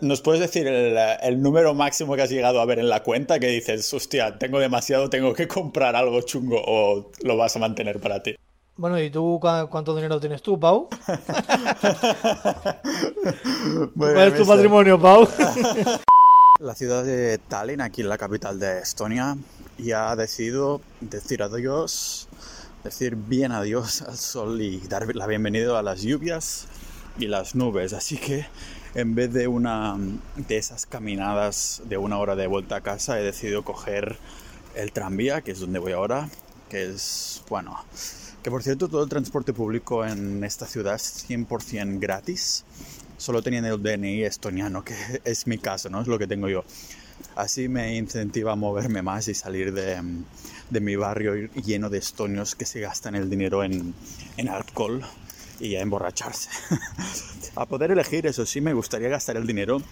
¿Nos puedes decir el, número máximo que has llegado a ver en la cuenta que dices, hostia, tengo demasiado, tengo que comprar algo chungo o lo vas a mantener para ti? Bueno, ¿y tú cuánto dinero tienes tú, Pau? ¿Cuál es tu patrimonio, Pau? la ciudad de Tallinn, aquí en la capital de Estonia, ya ha decidido decir adiós, decir bien adiós al sol y dar la bienvenida a las lluvias y las nubes. Así que en vez de una de esas caminadas de una hora de vuelta a casa, he decidido coger el tranvía, que es donde voy ahora, que es, bueno, que por cierto todo el transporte público en esta ciudad es 100% gratis, solo teniendo el DNI estoniano, que es mi caso, ¿no? Es lo que tengo yo. Así me incentiva a moverme más y salir de, de mi barrio lleno de estonios que se gastan el dinero en, en alcohol y a emborracharse. a poder elegir, eso sí, me gustaría gastar el dinero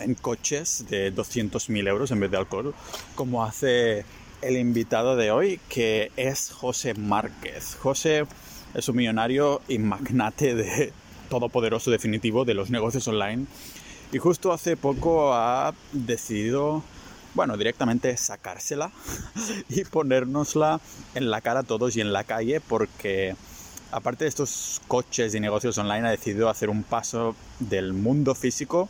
en coches de 200.000 euros en vez de alcohol, como hace el invitado de hoy, que es José Márquez. José es un millonario y magnate de todopoderoso definitivo de los negocios online. Y justo hace poco ha decidido, bueno, directamente sacársela y ponérnosla en la cara a todos y en la calle porque aparte de estos coches y negocios online, ha decidido hacer un paso del mundo físico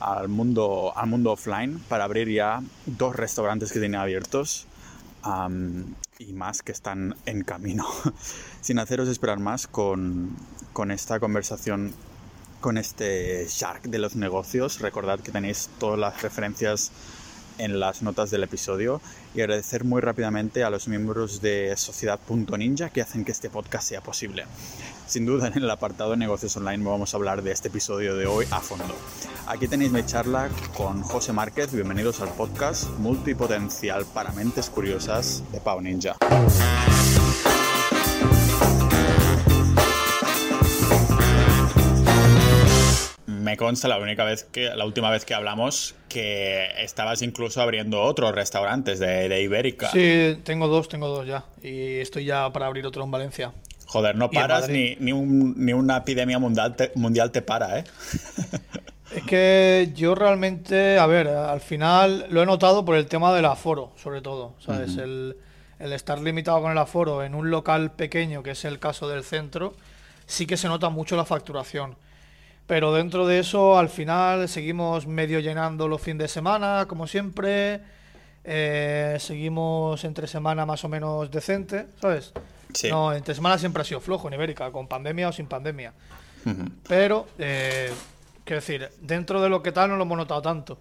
al mundo, al mundo offline para abrir ya dos restaurantes que tiene abiertos y más que están en camino. Sin haceros esperar más con, con esta conversación con este Shark de los negocios. Recordad que tenéis todas las referencias en las notas del episodio y agradecer muy rápidamente a los miembros de Sociedad.ninja que hacen que este podcast sea posible. Sin duda en el apartado de negocios online vamos a hablar de este episodio de hoy a fondo. Aquí tenéis mi charla con José Márquez, bienvenidos al podcast multipotencial para mentes curiosas de Pau Ninja. Me consta la única vez que la última vez que hablamos que estabas incluso abriendo otros restaurantes de, Ibérica. Sí, tengo dos, tengo dos ya y estoy ya para abrir otro en Valencia. Joder, no paras ni, ni, una epidemia mundial te, mundial te para, ¿eh? Es que yo realmente, a ver, al final lo he notado por el tema del aforo, sobre todo, ¿sabes? el, el estar limitado con el aforo en un local pequeño, que es el caso del centro, sí que se nota mucho la facturación. Pero dentro de eso, al final, seguimos medio llenando los fines de semana, como siempre. Eh, seguimos entre semana más o menos decente, ¿sabes? No, entre semana siempre ha sido flojo en Ibérica, con pandemia o sin pandemia. Pero, eh, quiero decir, dentro de lo que tal no lo hemos notado tanto.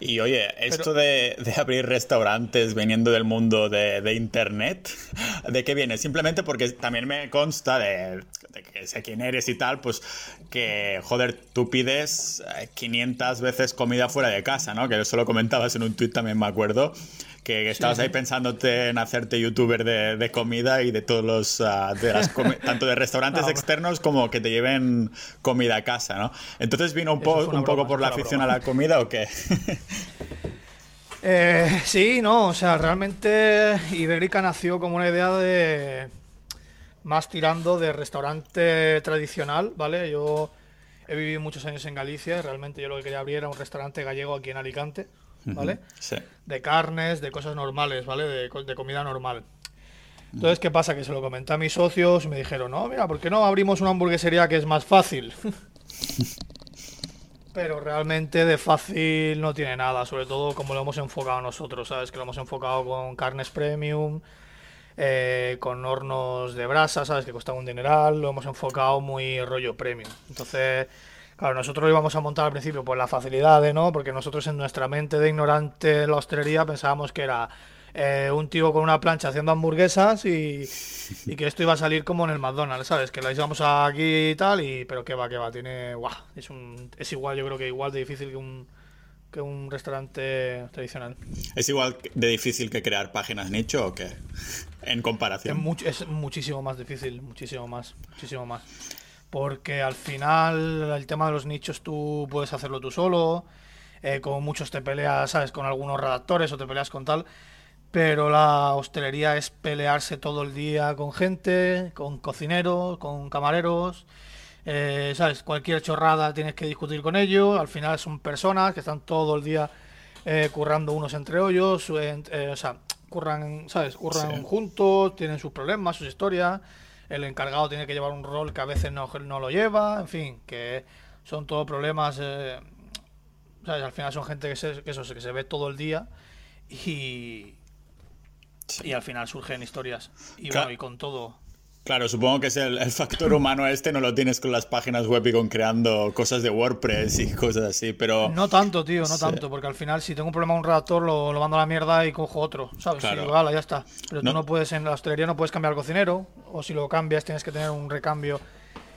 Y oye, esto de, abrir restaurantes viniendo del mundo de, Internet, ¿de qué viene? Simplemente porque también me consta de, que sé quién eres y tal, pues que, joder, tú pides 500 veces comida fuera de casa, ¿no? Que eso lo comentabas en un tuit también, me acuerdo que estabas ahí pensándote en hacerte youtuber de, comida y de todos los, ah, tanto de restaurantes externos como que te lleven comida a casa, ¿no? Entonces vino un, un poco por la afición a la comida o qué? Eh, sí, no, o sea, realmente Ibérica nació como una idea de más tirando de restaurante tradicional, ¿vale? Yo he vivido muchos años en Galicia y realmente yo lo que quería abrir era un restaurante gallego aquí en Alicante. ¿Vale? Sí. De carnes, de cosas normales, ¿vale? De, de, comida normal. Entonces, ¿qué pasa? Que se lo comenté a mis socios y me dijeron, no, mira, ¿por qué no abrimos una hamburguesería que es más fácil? Pero realmente de fácil no tiene nada, sobre todo como lo hemos enfocado nosotros, ¿sabes? Que lo hemos enfocado con carnes premium, eh, con hornos de brasa, ¿sabes? Que cuesta un dineral, lo hemos enfocado muy rollo premium. Entonces, Claro, nosotros lo íbamos a montar al principio por la facilidad, ¿no? Porque nosotros en nuestra mente de ignorante de la hostelería pensábamos que era eh, un tío con una plancha haciendo hamburguesas y, que esto iba a salir como en el McDonald's, ¿sabes? Que la íbamos aquí y tal, y pero que va, que va, tiene... Guau, es, un, es igual, yo creo que igual de difícil que un, que un restaurante tradicional. ¿Es igual de difícil que crear páginas nicho o qué? En comparación. Es, es muchísimo más difícil, muchísimo más, muchísimo más. Porque al final el tema de los nichos tú puedes hacerlo tú solo, eh, como muchos te peleas, ¿sabes? Con algunos redactores o te peleas con tal. Pero la hostelería es pelearse todo el día con gente, con cocineros, con camareros. eh, ¿sabes? Cualquier chorrada tienes que discutir con ellos. Al final son personas que están todo el día eh, currando unos entre ellos. O sea, curran, ¿sabes? Curran juntos, tienen sus problemas, sus historias. El encargado tiene que llevar un rol que a veces no, no lo lleva. En fin, que son todos problemas. ¿sabes? Al final son gente que se, que eso, que se ve todo el día. Y, y al final surgen historias. Y bueno, y con todo. Claro, supongo que es el, factor humano este, no lo tienes con las páginas web y con creando cosas de WordPress y cosas así, pero... No tanto, tío, no tanto, porque al final si tengo un problema con un redactor lo, mando a la mierda y cojo otro, ¿sabes? Claro. Y ya está. Pero tú no puedes, en la hostelería no puedes cambiar al cocinero, o si lo cambias tienes que tener un recambio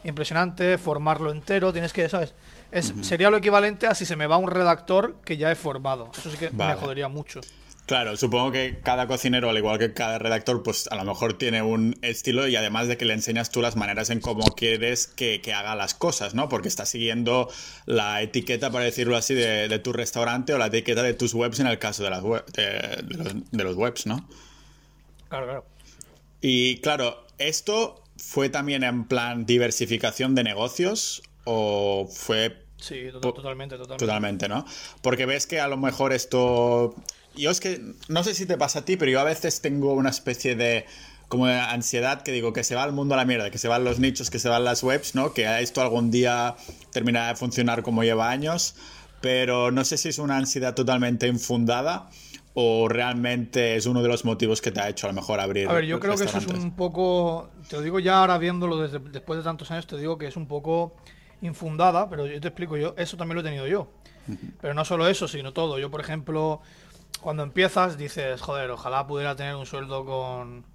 impresionante, formarlo entero, tienes que, ¿sabes? Es, Sería lo equivalente a si se me va un redactor que ya he formado. Eso sí que me jodería mucho. Claro, supongo que cada cocinero, al igual que cada redactor, pues a lo mejor tiene un estilo y además de que le enseñas tú las maneras en cómo quieres que, haga las cosas, ¿no? Porque está siguiendo la etiqueta, para decirlo así, de, tu restaurante o la etiqueta de tus webs en el caso de, las de, los, webs, ¿no? Claro, claro. Y claro, ¿esto fue también en plan diversificación de negocios o fue... Sí, totalmente, totalmente. Totalmente, ¿no? Porque ves que a lo mejor esto yo es que no sé si te pasa a ti, pero yo a veces tengo una especie de como de ansiedad que digo que se va el mundo a la mierda, que se van los nichos, que se van las webs, ¿no? Que esto algún día terminará de funcionar como lleva años, pero no sé si es una ansiedad totalmente infundada o realmente es uno de los motivos que te ha hecho a lo mejor abrir. A ver, yo creo que eso es un poco, te lo digo ya ahora viéndolo desde, después de tantos años, te digo que es un poco infundada, pero yo te explico, yo eso también lo he tenido yo. Pero no solo eso, sino todo. Yo, por ejemplo, cuando empiezas dices, joder, ojalá pudiera tener un sueldo con...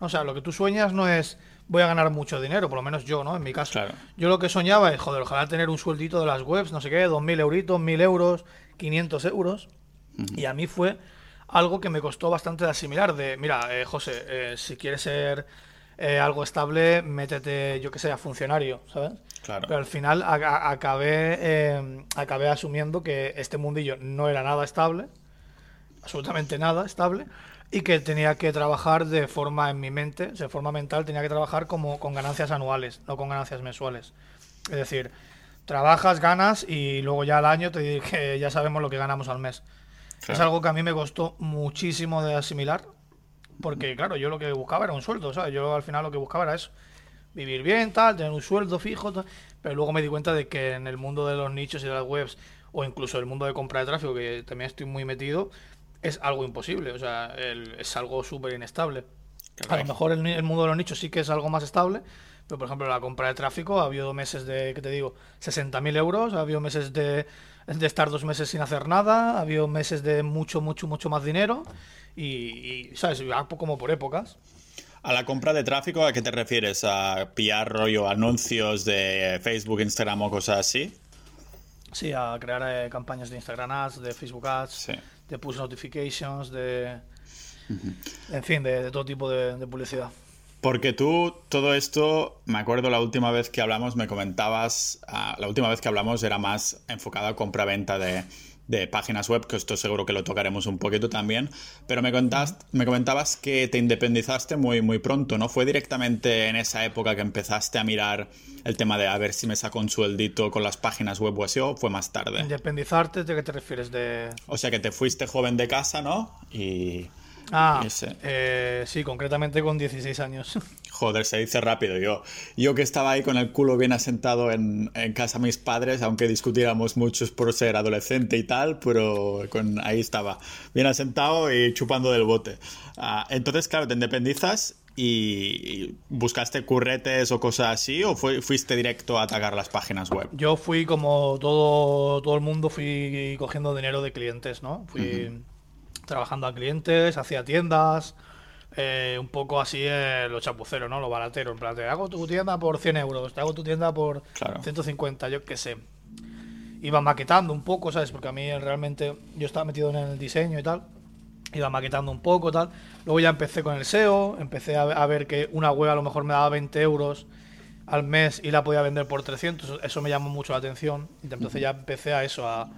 O sea, lo que tú sueñas no es voy a ganar mucho dinero, por lo menos yo, ¿no? En mi caso. Yo lo que soñaba es, joder, ojalá tener un sueldito de las webs, no sé qué, 2.000 euritos, 1.000 euros, 500 euros. Y a mí fue algo que me costó bastante de asimilar, de, mira, eh, José, eh, si quieres ser eh, algo estable, métete, yo que sé, a funcionario, ¿sabes? Claro. Pero al final acabé, acabé asumiendo que este mundillo no era nada estable absolutamente nada estable y que tenía que trabajar de forma en mi mente, de forma mental, tenía que trabajar como con ganancias anuales, no con ganancias mensuales. Es decir, trabajas, ganas y luego ya al año te dije, ya sabemos lo que ganamos al mes. Es algo que a mí me costó muchísimo de asimilar, porque claro, yo lo que buscaba era un sueldo, ¿sabes? Yo al final lo que buscaba era eso, vivir bien, tal, tener un sueldo fijo, pero luego me di cuenta de que en el mundo de los nichos y de las webs, o incluso el mundo de compra de tráfico, que también estoy muy metido, es algo imposible, o sea, es algo súper inestable. A lo mejor el, el, mundo de los nichos sí que es algo más estable, pero por ejemplo la compra de tráfico ha habido meses de, ¿qué te digo? 60.000 euros, ha habido meses de, de, estar dos meses sin hacer nada, ha habido meses de mucho, mucho, mucho más dinero y, y ¿sabes? como por épocas. A la compra de tráfico, ¿a qué te refieres? ¿A pillar rollo anuncios de Facebook, Instagram o cosas así? Sí, a crear eh, campañas de Instagram Ads, de Facebook Ads, sí de push notifications, de... En fin, de, todo tipo de, publicidad. Porque tú, todo esto, me acuerdo la última vez que hablamos, me comentabas, ah, la última vez que hablamos era más enfocada a compra-venta de, de páginas web, que esto seguro que lo tocaremos un poquito también, pero me, me comentabas que te independizaste muy, muy pronto, ¿no? ¿Fue directamente en esa época que empezaste a mirar el tema de a ver si me saco un sueldito con las páginas web o así, o fue más tarde? ¿Independizarte de qué te refieres? De... O sea, que te fuiste joven de casa, ¿no? Y... Ah, eh, sí, concretamente con 16 años. Joder, se dice rápido. Yo, yo que estaba ahí con el culo bien asentado en, en casa de mis padres, aunque discutiéramos muchos por ser adolescente y tal, pero con, ahí estaba, bien asentado y chupando del bote. Ah, entonces, claro, te independizas y buscaste curretes o cosas así o fuiste directo a atacar las páginas web? Yo fui como todo, todo el mundo, fui cogiendo dinero de clientes, ¿no? Fui trabajando a clientes, hacía tiendas, eh, un poco así eh, lo chapucero, ¿no? Lo baratero. En plan, te hago tu tienda por 100 euros, te hago tu tienda por 150, yo qué sé. Iba maquetando un poco, ¿sabes? Porque a mí realmente yo estaba metido en el diseño y tal. Iba maquetando un poco, tal. Luego ya empecé con el SEO, empecé a, ver que una web a lo mejor me daba 20 euros al mes y la podía vender por 300. Eso me llamó mucho la atención. Y entonces ya empecé a eso, a,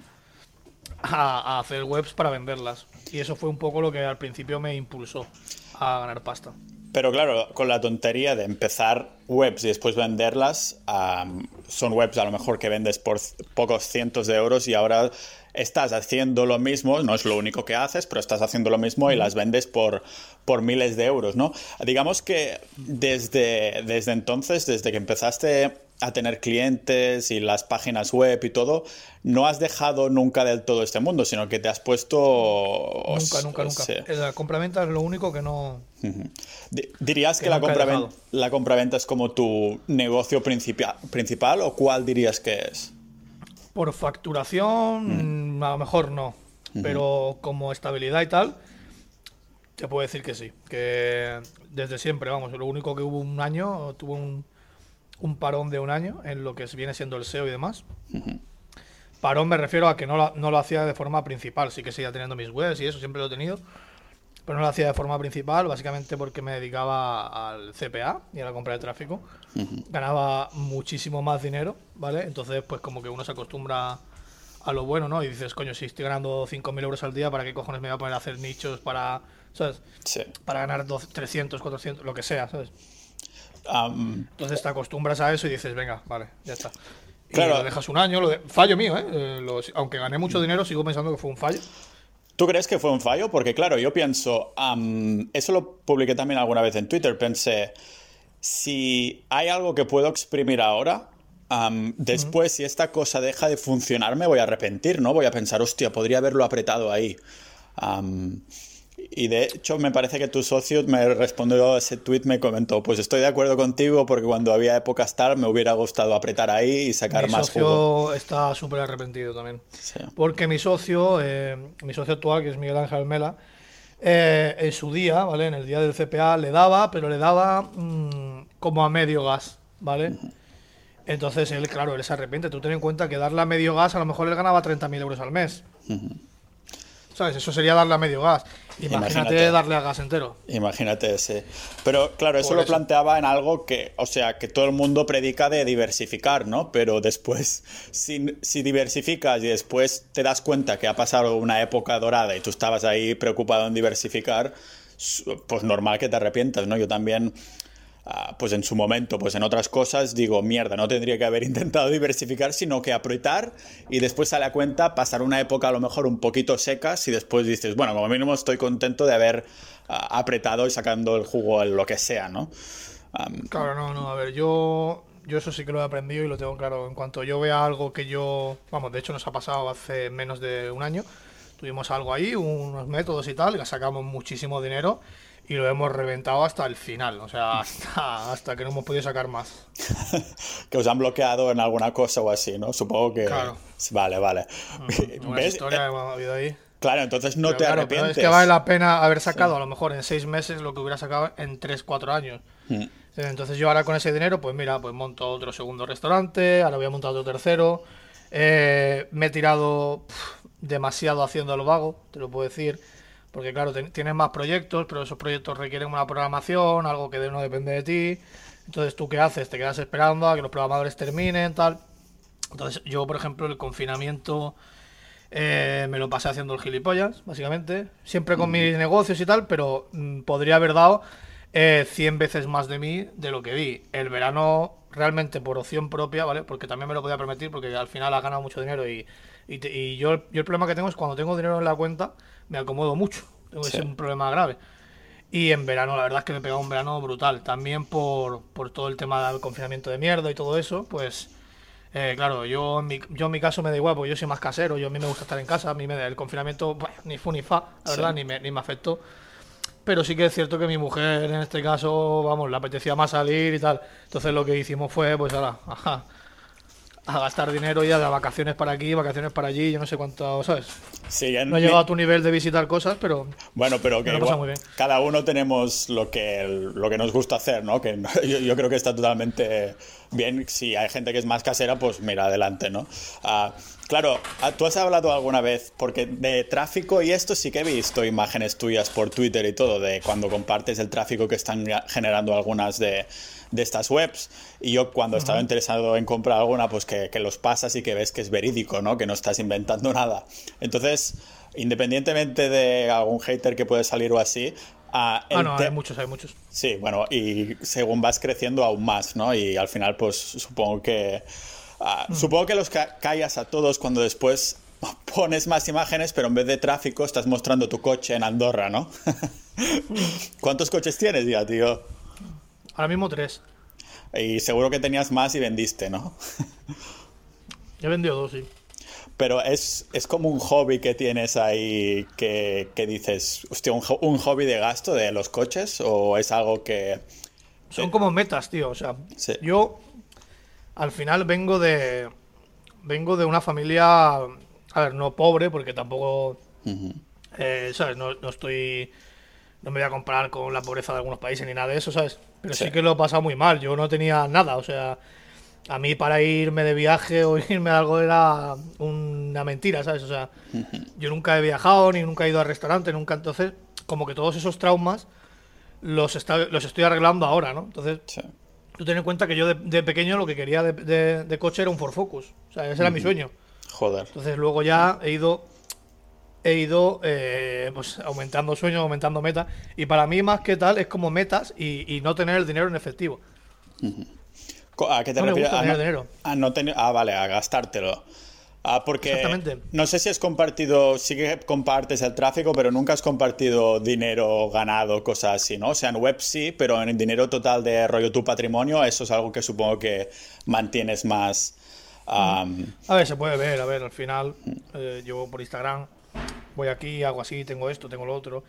a, hacer webs para venderlas. Y eso fue un poco lo que al principio me impulsó a ganar pasta. Pero claro, con la tontería de empezar webs y después venderlas, um, son webs a lo mejor que vendes por pocos cientos de euros y ahora estás haciendo lo mismo, no es lo único que haces, pero estás haciendo lo mismo y las vendes por, por miles de euros, ¿no? Digamos que desde, desde entonces, desde que empezaste a tener clientes y las páginas web y todo, no has dejado nunca del todo este mundo, sino que te has puesto... Nunca, nunca, nunca. La compraventa es lo único que no... ¿Dirías que, la, compraventa, la compraventa es como tu negocio principal o cuál dirías que es? Por facturación, mm. a lo mejor no, pero como estabilidad y tal, te puedo decir que sí, que desde siempre, vamos, lo único que hubo un año, tuvo un un parón de un año en lo que viene siendo el SEO y demás. Parón me refiero a que no lo, no lo hacía de forma principal, sí que seguía teniendo mis webs y eso, siempre lo he tenido, pero no lo hacía de forma principal, básicamente porque me dedicaba al CPA y a la compra de tráfico. Ganaba muchísimo más dinero, ¿vale? Entonces, pues como que uno se acostumbra a lo bueno, ¿no? Y dices, coño, si estoy ganando 5.000 euros al día, ¿para qué cojones me voy a poner a hacer nichos para, ¿sabes? Para ganar 300, 400, lo que sea, ¿sabes? Entonces te acostumbras a eso y dices, venga, vale, ya está. Y claro. lo dejas un año, lo fallo mío, ¿eh? eh aunque gané mucho mm. dinero, sigo pensando que fue un fallo. ¿Tú crees que fue un fallo? Porque claro, yo pienso, eso lo publiqué también alguna vez en Twitter, pensé, si hay algo que puedo exprimir ahora, después si esta cosa deja de funcionar me voy a arrepentir, ¿no? Voy a pensar, hostia, podría haberlo apretado ahí. Y de hecho, me parece que tu socio me respondió a ese tweet, me comentó: Pues estoy de acuerdo contigo porque cuando había épocas tal me hubiera gustado apretar ahí y sacar mi más socio está súper arrepentido también. Porque mi socio, eh, mi socio actual, que es Miguel Ángel Mela, eh, en su día, ¿vale? En el día del CPA le daba, pero le daba mm, como a medio gas, ¿vale? Entonces él, claro, él se arrepiente. Tú ten en cuenta que darle a medio gas, a lo mejor él ganaba 30.000 euros al mes. ¿Sabes? Eso sería darle a medio gas. Imagínate, darle a gas entero. Imagínate ese. Pero claro, eso lo planteaba en algo que, o sea, que todo el mundo predica de diversificar, ¿no? Pero después, si, si diversificas y después te das cuenta que ha pasado una época dorada y tú estabas ahí preocupado en diversificar, pues normal que te arrepientas, ¿no? Yo también pues en su momento, pues en otras cosas digo, mierda, no tendría que haber intentado diversificar, sino que apretar y después a cuenta pasar una época a lo mejor un poquito secas y después dices, bueno, como mínimo estoy contento de haber ah, apretado y sacando el jugo en lo que sea, ¿no? claro, no, no, a ver, yo, yo eso sí que lo he aprendido y lo tengo claro. En cuanto yo vea algo que yo, vamos, de hecho nos ha pasado hace menos de un año, tuvimos algo ahí, unos métodos y tal, y sacamos muchísimo dinero y lo hemos reventado hasta el final, o sea, hasta, que no hemos podido sacar más. que os han bloqueado en alguna cosa o así, ¿no? Supongo que... Claro. Vale, vale. Una historia que ha habido ahí. Claro, entonces no te arrepientes. es que vale la pena haber sacado a lo mejor en seis meses lo que hubiera sacado en tres, cuatro años. Mm. Entonces yo ahora con ese dinero, pues mira, pues monto otro segundo restaurante, ahora voy a montar otro tercero. Eh, me he tirado demasiado haciendo lo vago, te lo puedo decir. Porque claro, tienes más proyectos, pero esos proyectos requieren una programación, algo que no depende de ti. Entonces, ¿tú qué haces? Te quedas esperando a que los programadores terminen, tal. Entonces, yo, por ejemplo, el confinamiento eh, me lo pasé haciendo el gilipollas, básicamente. Siempre con mis negocios y tal, pero mm, podría haber dado eh, 100 veces más de mí de lo que di. El verano, realmente por opción propia, ¿vale? Porque también me lo podía permitir, porque al final ha ganado mucho dinero y, y, yo, yo el problema que tengo es cuando tengo dinero en la cuenta me acomodo mucho. Tengo ese un problema grave. Y en verano, la verdad es que me he pegado un verano brutal. También por, por todo el tema del confinamiento de mierda y todo eso, pues. Eh, claro, yo en, mi, yo en mi caso me da igual, porque yo soy más casero, yo a mí me gusta estar en casa, a mí me da el confinamiento, ni fu ni fa, la verdad, ni me, ni me afectó. Pero sí que es cierto que mi mujer en este caso, vamos, le apetecía más salir y tal. Entonces lo que hicimos fue, pues ahora, ajá, a gastar dinero ya de vacaciones para aquí, vacaciones para allí, yo no sé cuánto, ¿sabes? no he llegado a tu nivel de visitar cosas, pero. Bueno, pero que cada uno tenemos lo que, lo que nos gusta hacer, ¿no? Que yo, creo que está totalmente bien. Si hay gente que es más casera, pues mira, adelante, ¿no? Ah, claro, ah, tú has hablado alguna vez, porque de tráfico y esto sí que he visto imágenes tuyas por Twitter y todo, de cuando compartes el tráfico que están generando algunas de de estas webs. Y yo cuando estaba interesado en comprar alguna, pues que, los pasas y que ves que es verídico, ¿no? Que no estás inventando nada. Entonces, independientemente de algún hater que puede salir o así, Ah, Ah, no, hay muchos, hay muchos. Sí, bueno, y según vas creciendo aún más, ¿no? Y al final, pues supongo que. ah, Supongo que los ca- callas a todos cuando después pones más imágenes, pero en vez de tráfico estás mostrando tu coche en Andorra, ¿no? ¿Cuántos coches tienes ya, tío? Ahora mismo tres. Y seguro que tenías más y vendiste, ¿no? He vendido dos, sí. Pero es, es como un hobby que tienes ahí que, que dices, hostia, un, ho- un hobby de gasto de los coches o es algo que... Son como metas, tío. O sea, Sí. yo al final vengo de. Vengo de una familia. A ver, no pobre, porque tampoco. eh, ¿Sabes? No, no estoy. No me voy a comparar con la pobreza de algunos países ni nada de eso, ¿sabes? Pero sí, Sí. que lo he pasado muy mal. Yo no tenía nada, o sea. A mí para irme de viaje o irme a algo era una mentira, ¿sabes? O sea, yo nunca he viajado ni nunca he ido al restaurante, nunca. Entonces, como que todos esos traumas los, está- los estoy arreglando ahora, ¿no? Entonces, Sí. Tú ten en cuenta que yo de, de pequeño lo que quería de, de- de coche era un Ford Focus. O sea, ese era mi sueño. Joder. Entonces luego ya he ido he ido eh, pues aumentando sueños, aumentando metas. Y para mí más que tal es como metas y, y no tener el dinero en efectivo. ¿A qué te No refieres? a tener no, dinero. a no tener- ah, vale, a gastártelo. Ah, porque Exactamente. no sé si has compartido, sí que compartes el tráfico, pero nunca has compartido dinero ganado, cosas así, ¿no? O sea, en web sí, pero en el dinero total de rollo tu patrimonio, eso es algo que supongo que mantienes más. A ver, se puede ver, a ver, al final eh, yo por Instagram voy aquí, hago así, tengo esto, tengo lo otro.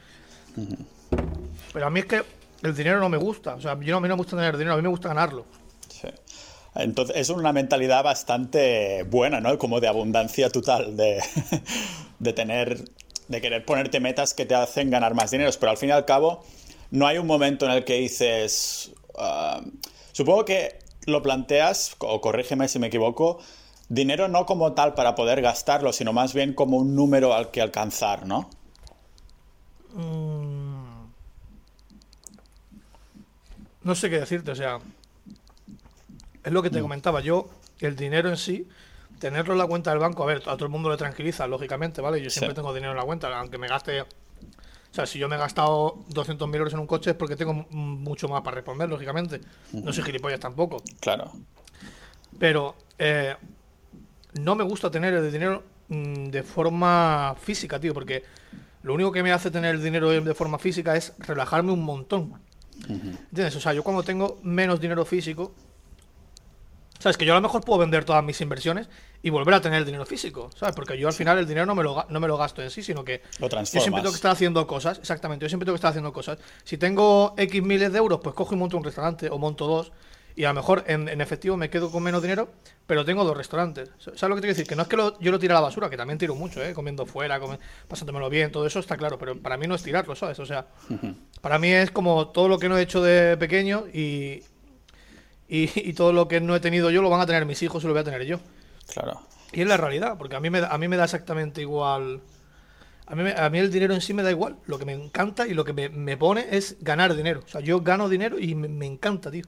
Pero a mí es que el dinero no me gusta. O sea, yo no, a mí no me gusta tener dinero, a mí me gusta ganarlo. sí. Entonces es una mentalidad bastante buena, ¿no? Como de abundancia total, de, de tener, de querer ponerte metas que te hacen ganar más dinero, pero al fin y al cabo no hay un momento en el que dices, ah, supongo que lo planteas, o corrígeme si me equivoco, dinero no como tal para poder gastarlo, sino más bien como un número al que alcanzar, ¿no? No sé qué decirte, o sea, es lo que te comentaba. Yo, el dinero en sí, tenerlo en la cuenta del banco, a ver, a todo el mundo le tranquiliza, lógicamente, ¿vale? Yo siempre Sí. tengo dinero en la cuenta, aunque me gaste. O sea, si yo me he gastado 200.000 euros en un coche es porque tengo mucho más para responder, lógicamente. No soy gilipollas tampoco. Claro. Pero eh, no me gusta tener el dinero mm, de forma física, tío, porque lo único que me hace tener el dinero de forma física es relajarme un montón. ¿Entiendes? O sea, yo cuando tengo menos dinero físico, ¿sabes? Que yo a lo mejor puedo vender todas mis inversiones y volver a tener el dinero físico, ¿sabes? Porque yo al final el dinero no me lo, no me lo gasto en sí, sino que Lo yo siempre transformas. tengo que estar haciendo cosas, exactamente, yo siempre tengo que estar haciendo cosas. Si tengo X miles de euros, pues cojo y monto un restaurante o monto dos. Y a lo mejor en, en efectivo me quedo con menos dinero, pero tengo dos restaurantes. ¿Sabes lo que te quiero decir? Que no es que lo- yo lo tire a la basura, que también tiro mucho, ¿eh? Comiendo fuera, come- pasándomelo bien, todo eso está claro, pero para mí no es tirarlo, ¿sabes? O sea, para mí es como todo lo que no he hecho de pequeño y, y, y todo lo que no he tenido yo lo van a tener mis hijos y lo voy a tener yo. Claro. Y es la realidad, porque a mí me, da- a mí me da exactamente igual. A mí, a mí el dinero en sí me da igual. Lo que me encanta y lo que me, me pone es ganar dinero. O sea, yo gano dinero y me, me encanta, tío.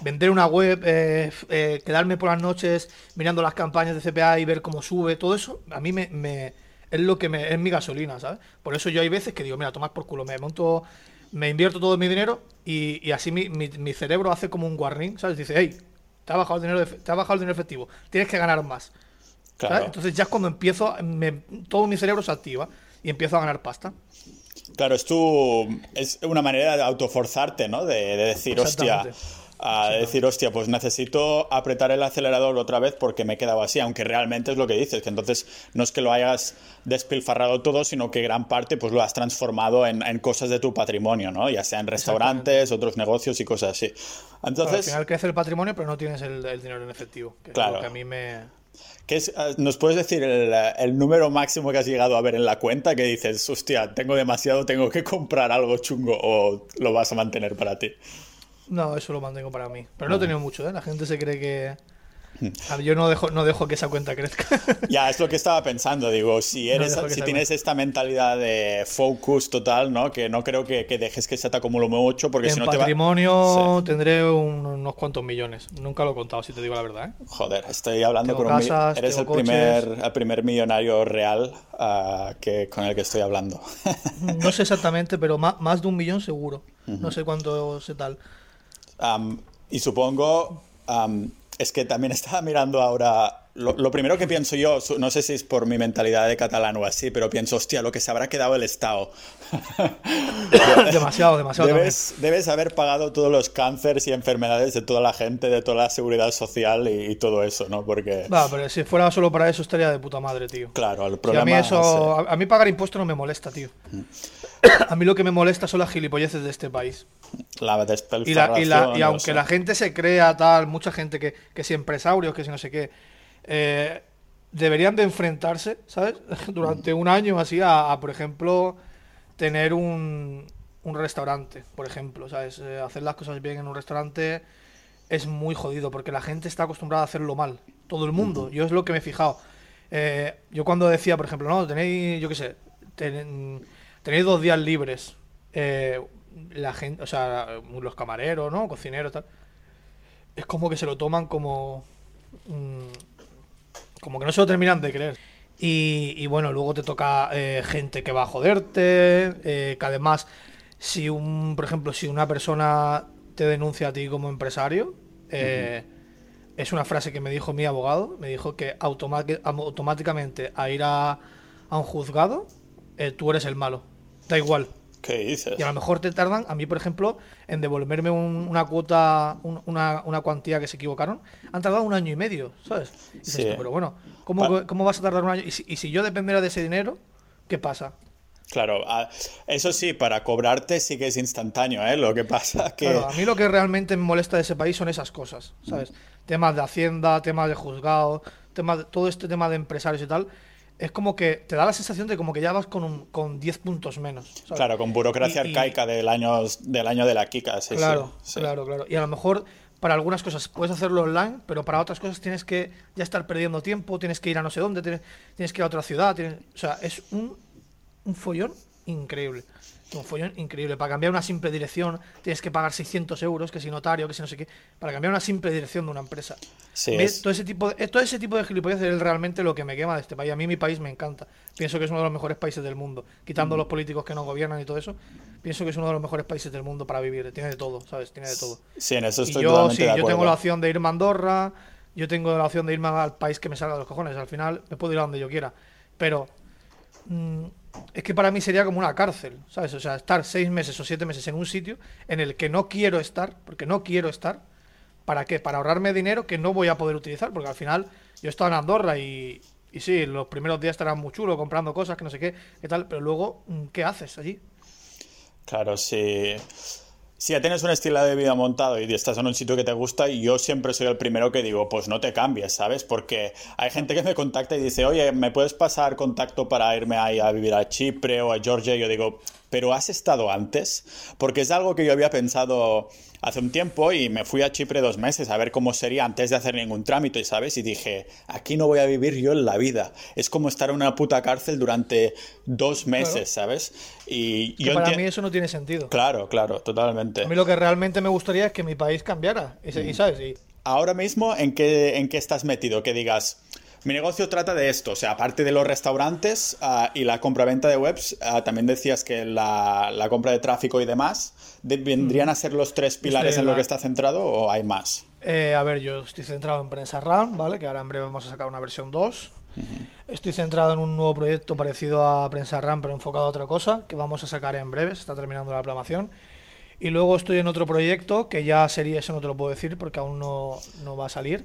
Vender una web, eh, eh, quedarme por las noches mirando las campañas de CPA y ver cómo sube, todo eso, a mí me, me- es lo que me, es mi gasolina, ¿sabes? Por eso yo hay veces que digo, mira, tomar por culo, me monto, me invierto todo mi dinero y, y así mi, mi- mi cerebro hace como un warning, ¿sabes? Dice, hey, te ha bajado el dinero, de te ha bajado el dinero efectivo, tienes que ganar más. ¿sabes? Claro. Entonces ya es cuando empiezo, me- todo mi cerebro se activa y empiezo a ganar pasta. Claro, es tu. Es una manera de autoforzarte, ¿no? De, de decir, hostia. A decir, hostia, pues necesito apretar el acelerador otra vez porque me he quedado así, aunque realmente es lo que dices, que entonces no es que lo hayas despilfarrado todo, sino que gran parte pues lo has transformado en, en cosas de tu patrimonio, ¿no? Ya sea en restaurantes, otros negocios y cosas así. Claro, al Entonces, final crece el patrimonio, pero no tienes el, el dinero en efectivo. Que es Claro. lo que a mí me... ¿qué es, ¿nos puedes decir el, el número máximo que has llegado a ver en la cuenta que dices, hostia, tengo demasiado, tengo que comprar algo chungo o lo vas a mantener para ti? No, eso lo mantengo para mí. Pero no he tenido mucho, ¿eh? La gente se cree que... Yo no dejo, no dejo que esa cuenta crezca. Ya, es lo que estaba pensando. Digo, si eres, si tienes esta mentalidad de focus total, ¿no? Que no creo que, dejes que se te acumule mucho, porque si no patrimonio te tendré unos cuantos millones. Nunca lo he contado, si te digo la verdad. ¿eh? Joder, estoy hablando con un Eres el primer, el primer millonario real uh, que, con el que estoy hablando. no sé exactamente, pero más, más de un millón seguro. No sé cuánto sé tal. Y supongo es que también estaba mirando ahora. Lo, primero que pienso yo, no sé si es por mi mentalidad de catalán o así, pero pienso, hostia, lo que se habrá quedado el Estado. demasiado, demasiado. Debes, debes, haber pagado todos los cánceres y enfermedades de toda la gente, de toda la seguridad social y, todo eso, ¿no? Porque. Va, pero si fuera solo para eso estaría de puta madre, tío. Claro, el problema. a, mí eso, a, mí pagar impuestos no me molesta, tío. Mm. A mí lo que me molesta son las gilipolleces de este país. La y, y, aunque la gente se crea tal, mucha gente que, que si empresarios, que si no sé qué, eh, deberían de enfrentarse, ¿sabes? Durante un año así a, por ejemplo, tener un, un, restaurante, por ejemplo, ¿sabes? Eh, hacer las cosas bien en un restaurante es muy jodido porque la gente está acostumbrada a hacerlo mal. Todo el mundo. Yo es lo que me he fijado. Eh, yo cuando decía, por ejemplo, no, tenéis, yo qué sé, tenéis dos días libres. Eh, la gente, o sea, los camareros, ¿no? Cocineros, tal. Es como que se lo toman como. Mm, como que no se lo terminan de creer. Y, bueno, luego te toca eh, gente que va a joderte, eh, que además, si un, por ejemplo, si una persona te denuncia a ti como empresario, es una frase que me dijo mi abogado, me dijo que automáticamente a ir a, a un juzgado, tú eres el malo. Da igual. ¿Qué dices? Y a lo mejor te tardan, a mí, por ejemplo, en devolverme una cuota, una, una, cuantía que se equivocaron, han tardado un año y medio, ¿sabes? sí. pero bueno, ¿cómo, ¿cómo, vas a tardar un año? Y si, y si yo dependiera de ese dinero, ¿qué pasa? Claro, eso sí, para cobrarte sí que es instantáneo, ¿eh? Lo que pasa que... Claro, a mí lo que realmente me molesta de ese país son esas cosas, ¿sabes? Temas de hacienda, temas de juzgado, temas de, todo este tema de empresarios y tal, es como que te da la sensación de como que ya vas con, un, con 10 puntos menos. Claro, con burocracia arcaica del, año, del año de la Kika. Sí, claro, sí, claro, claro. Y a lo mejor para algunas cosas puedes hacerlo online, pero para otras cosas tienes que ya estar perdiendo tiempo, tienes que ir a no sé dónde, tienes, tienes que ir a otra ciudad. o sea, es un, un follón increíble un follón increíble. Para cambiar una simple dirección tienes que pagar 600 euros, que si notario, que si no sé qué. Para cambiar una simple dirección de una empresa. todo, ese tipo de, todo ese tipo de gilipollas es realmente lo que me quema de este país. A mí mi país me encanta. Pienso que es uno de los mejores países del mundo. Quitando mm. los políticos que no gobiernan y todo eso. Pienso que es uno de los mejores países del mundo para vivir. Tiene de todo, ¿sabes? Tiene de todo. Sí, en eso estoy yo, sí, yo tengo la opción de irme a Andorra. Yo tengo la opción de irme al país que me salga de los cojones. Al final me puedo ir a donde yo quiera. Pero... Mm, es que para mí sería como una cárcel, ¿sabes? O sea, estar seis meses o siete meses en un sitio en el que no quiero estar, porque no quiero estar. ¿Para qué? Para ahorrarme dinero que no voy a poder utilizar, porque al final yo estaba en Andorra y, y sí, los primeros días estarán muy chulo comprando cosas, que no sé qué, qué tal, pero luego, mm, ¿qué haces allí? Claro, sí ya tienes un estilo de vida montado y estás en un sitio que te gusta, y yo siempre soy el primero que digo, pues no te cambies, ¿sabes? Porque hay gente que me contacta y dice, oye, ¿me puedes pasar contacto para irme ahí a vivir a Chipre o a Georgia? Y yo digo, ¿pero has estado antes? Porque es algo que yo había pensado hace un tiempo y me fui a Chipre dos meses a ver cómo sería antes de hacer ningún trámite, ¿sabes? Y dije, aquí no voy a vivir yo en la vida. Es como estar en una puta cárcel durante dos meses, ¿sabes? Y yo para mí eso no tiene sentido. Claro, claro, totalmente. A mí lo que realmente me gustaría es que mi país cambiara. Y, mm. ¿sabes? Y... Ahora mismo, ¿en qué, ¿en qué estás metido? Que digas, mi negocio trata de esto, o sea, aparte de los restaurantes uh, y la compra-venta de webs, uh, también decías que la, la, compra de tráfico y demás, ¿vendrían mm. a ser los tres pilares en lo que está centrado o hay más? Eh, a ver, yo estoy centrado en Prensa RAM, ¿vale? Que ahora en breve vamos a sacar una versión 2. Estoy centrado en un nuevo proyecto parecido a Prensa RAM, pero enfocado a otra cosa, que vamos a sacar en breve, se está terminando la programación. Y luego estoy en otro proyecto, que ya sería, eso no te lo puedo decir porque aún no, no va a salir,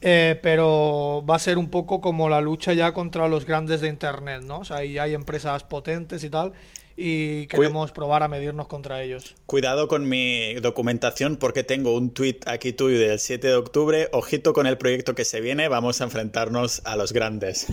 eh, pero va a ser un poco como la lucha ya contra los grandes de Internet, ¿no? O sea, ahí hay empresas potentes y tal, y queremos probar a medirnos contra ellos. Cuidado con mi documentación porque tengo un tweet aquí tuyo del 7 de octubre. Ojito con el proyecto que se viene, vamos a enfrentarnos a los grandes.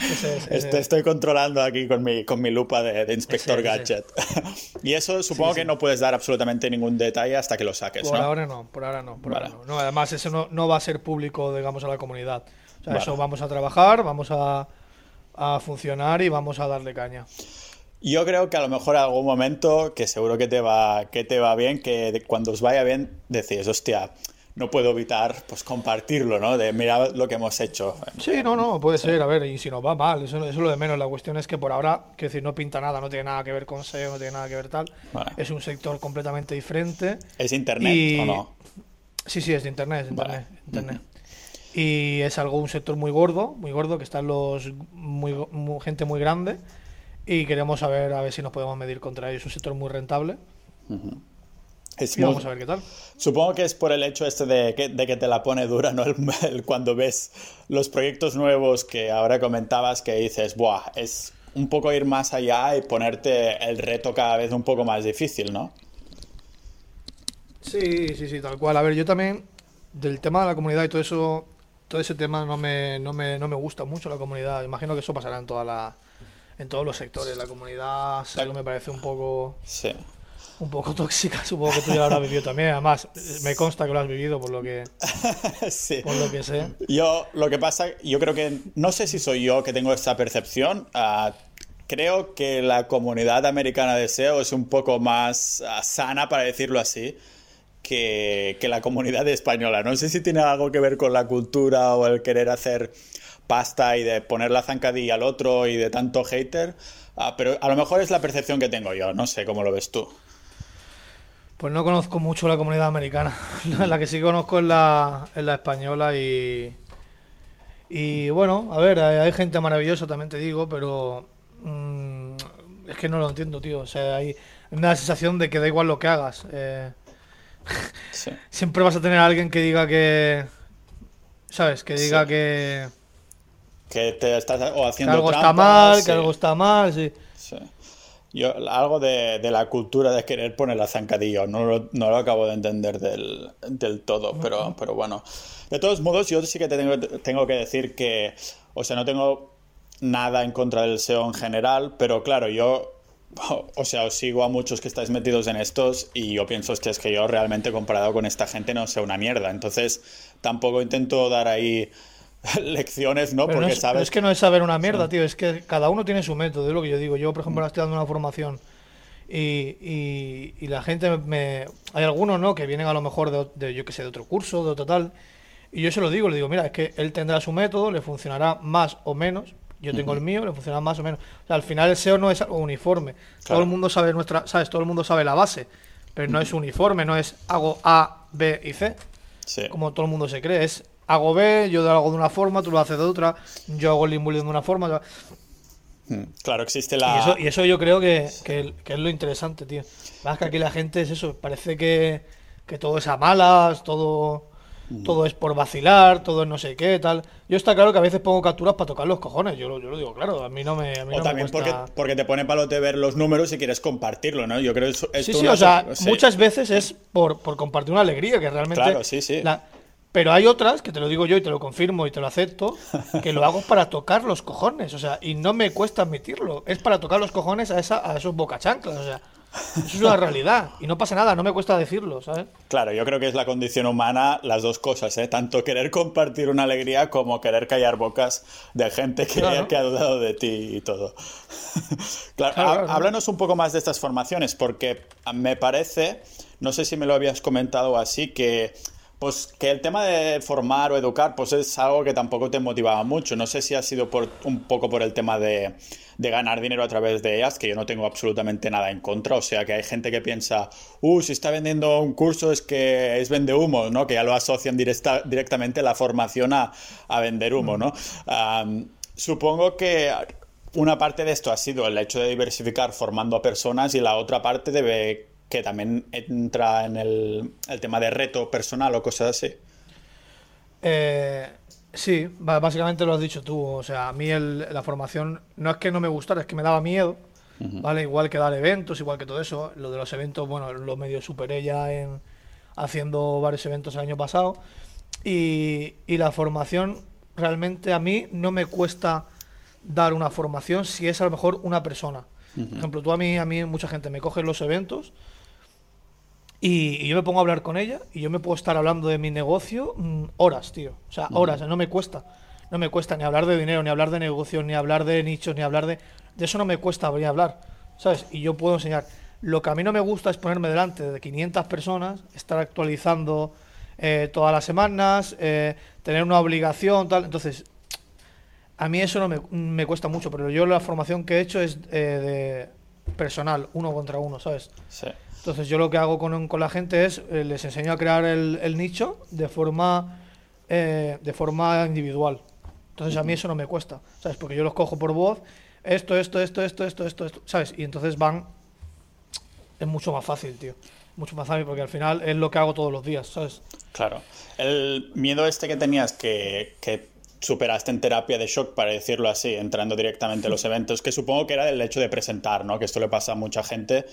Estoy controlando aquí con mi, con mi lupa de, inspector gadget. y eso supongo que no puedes dar absolutamente ningún detalle hasta que lo saques. Por ahora no, por ahora no. Por ahora no. Además, eso no, no, va a ser público, digamos, a la comunidad. O sea, eso vamos a trabajar, vamos a, a funcionar y vamos a darle caña. Yo creo que a lo mejor en algún momento, que seguro que te va, que te va bien, que cuando os vaya bien decís, hostia, no puedo evitar pues compartirlo, ¿no? De mirar lo que hemos hecho. Sí, no, no, puede ser, a ver, y si nos va mal, eso, es lo de menos. La cuestión es que por ahora, que decir, no pinta nada, no tiene nada que ver con SEO, no tiene nada que ver tal. Es un sector completamente diferente. ¿Es internet o no? Sí, sí, es de internet, es internet. internet. Y es algo, un sector muy gordo, muy gordo, que están los muy, gente muy grande y queremos saber a ver si nos podemos medir contra ellos. Es un sector muy rentable. y vamos a ver qué tal. Supongo que es por el hecho este de que, de que te la pone dura, ¿no? El, cuando ves los proyectos nuevos que ahora comentabas que dices, ¡buah! Es un poco ir más allá y ponerte el reto cada vez un poco más difícil, ¿no? Sí, sí, sí, tal cual. A ver, yo también, del tema de la comunidad y todo eso, todo ese tema no me, no me, no me gusta mucho la comunidad. Imagino que eso pasará en toda la en todos los sectores. La comunidad algo me parece un poco. Sí. Un poco tóxica, supongo que tú ya lo habrás vivido también. Además, me consta que lo has vivido por lo que. sí. Por lo que sé. Yo, lo que pasa, yo creo que. No sé si soy yo que tengo esta percepción. Uh, creo que la comunidad americana de SEO es un poco más uh, sana, para decirlo así. Que, que, la comunidad española. No sé si tiene algo que ver con la cultura o el querer hacer pasta y de poner la zancadilla al otro y de tanto hater, ah, pero a lo mejor es la percepción que tengo yo, no sé cómo lo ves tú. Pues no conozco mucho la comunidad americana, la que sí conozco es la, la española y... Y bueno, a ver, hay, gente maravillosa, también te digo, pero mm, es que no lo entiendo, tío. O sea, hay una sensación de que da igual lo que hagas. Eh, siempre vas a tener a alguien que diga que... ¿Sabes? Que diga que que te estás haciendo que algo está mal, que algo está mal, sí. Yo, algo de, la cultura de querer poner la zancadilla, no lo, no lo acabo de entender del, todo, pero, pero bueno. De todos modos, yo sí que te tengo, tengo que decir que, o sea, no tengo nada en contra del SEO en general, pero claro, yo o sea, os sigo a muchos que estáis metidos en estos y yo pienso que es que yo realmente comparado con esta gente no sé una mierda. Entonces, tampoco intento dar ahí lecciones, ¿no? Porque es, sabes. es que no es saber una mierda, tío. Es que cada uno tiene su método, es lo que yo digo. Yo, por ejemplo, ahora estoy dando una formación y, y, la gente me. Hay algunos, ¿no? Que vienen a lo mejor de, yo que sé, de otro curso, de otro tal. Y yo se lo digo, le digo, mira, es que él tendrá su método, le funcionará más o menos. Yo tengo el mío, le funcionará más o menos. O sea, al final el SEO no es algo uniforme. Todo el mundo sabe nuestra, ¿sabes? Todo el mundo sabe la base, pero no es uniforme, no es hago A, B y C. Como todo el mundo se cree, es hago B, yo lo hago de una forma, tú lo haces de otra, yo hago el link de una forma. Hmm, claro, existe la. Y eso, y eso yo creo que, es lo interesante, tío. Más que aquí la gente es eso, parece que, todo es a malas, todo, hmm. todo es por vacilar, todo es no sé qué, tal. Yo está claro que a veces pongo capturas para tocar los cojones, yo, lo digo claro, a mí no me. o también porque, porque te pone palote ver los números y quieres compartirlo, ¿no? Yo creo que es, Sí, sí, o sea, muchas veces es por, por compartir una alegría, que realmente. Claro, sí, sí. Pero hay otras, que te lo digo yo y te lo confirmo y te lo acepto, que lo hago para tocar los cojones, o sea, y no me cuesta admitirlo. Es para tocar los cojones a, esa, a esos bocachanclas, o sea, eso es una realidad. Y no pasa nada, no me cuesta decirlo, ¿sabes? Claro, yo creo que es la condición humana las dos cosas, ¿eh? Tanto querer compartir una alegría como querer callar bocas de gente que, que ha dudado de ti y todo. claro, háblanos un poco más de estas formaciones, porque me parece, no sé si me lo habías comentado así, que pues que el tema de formar o educar, pues es algo que tampoco te motivaba mucho. No sé si ha sido por, un poco por el tema de, ganar dinero a través de ellas, que yo no tengo absolutamente nada en contra. O sea, que hay gente que piensa, uh, si está vendiendo un curso es que es vende humo, ¿no? Que ya lo asocian directamente la formación a, vender humo, ¿no? supongo que una parte de esto ha sido el hecho de diversificar formando a personas y la otra parte debe que también entra en el, tema de reto personal o cosas así. Eh, sí, básicamente lo has dicho tú. O sea, a mí la formación no es que no me gustara, es que me daba miedo. ¿vale? Igual que dar eventos, igual que todo eso. Lo de los eventos, bueno, lo medio superé ya en haciendo varios eventos el año pasado. Y, y la formación, realmente a mí no me cuesta dar una formación si es a lo mejor una persona. Por ejemplo, tú a mí, a mí mucha gente me coge los eventos y, yo me pongo a hablar con ella y yo me puedo estar hablando de mi negocio mm, horas, tío. O sea, horas, no me cuesta. No me cuesta ni hablar de dinero, ni hablar de negocio, ni hablar de nichos, ni hablar de... De eso no me cuesta venir a hablar, ¿sabes? Y yo puedo enseñar. Lo que a mí no me gusta es ponerme delante de 500 personas, estar actualizando eh, todas las semanas, eh, tener una obligación, tal. Entonces, a mí eso no me, me, cuesta mucho, pero yo la formación que he hecho es eh, de personal, uno contra uno, ¿sabes? Sí. Entonces yo lo que hago con, con la gente es, eh, les enseño a crear el, el nicho de forma, eh, de forma individual. Entonces a mí eso no me cuesta, ¿sabes? Porque yo los cojo por voz, esto, esto, esto, esto, esto, esto, esto, ¿sabes? Y entonces van, es mucho más fácil, tío. Mucho más fácil porque al final es lo que hago todos los días, ¿sabes? Claro. El miedo este que tenías que, que superaste en terapia de shock, para decirlo así, entrando directamente a los eventos, que supongo que era el hecho de presentar, ¿no? Que esto le pasa a mucha gente,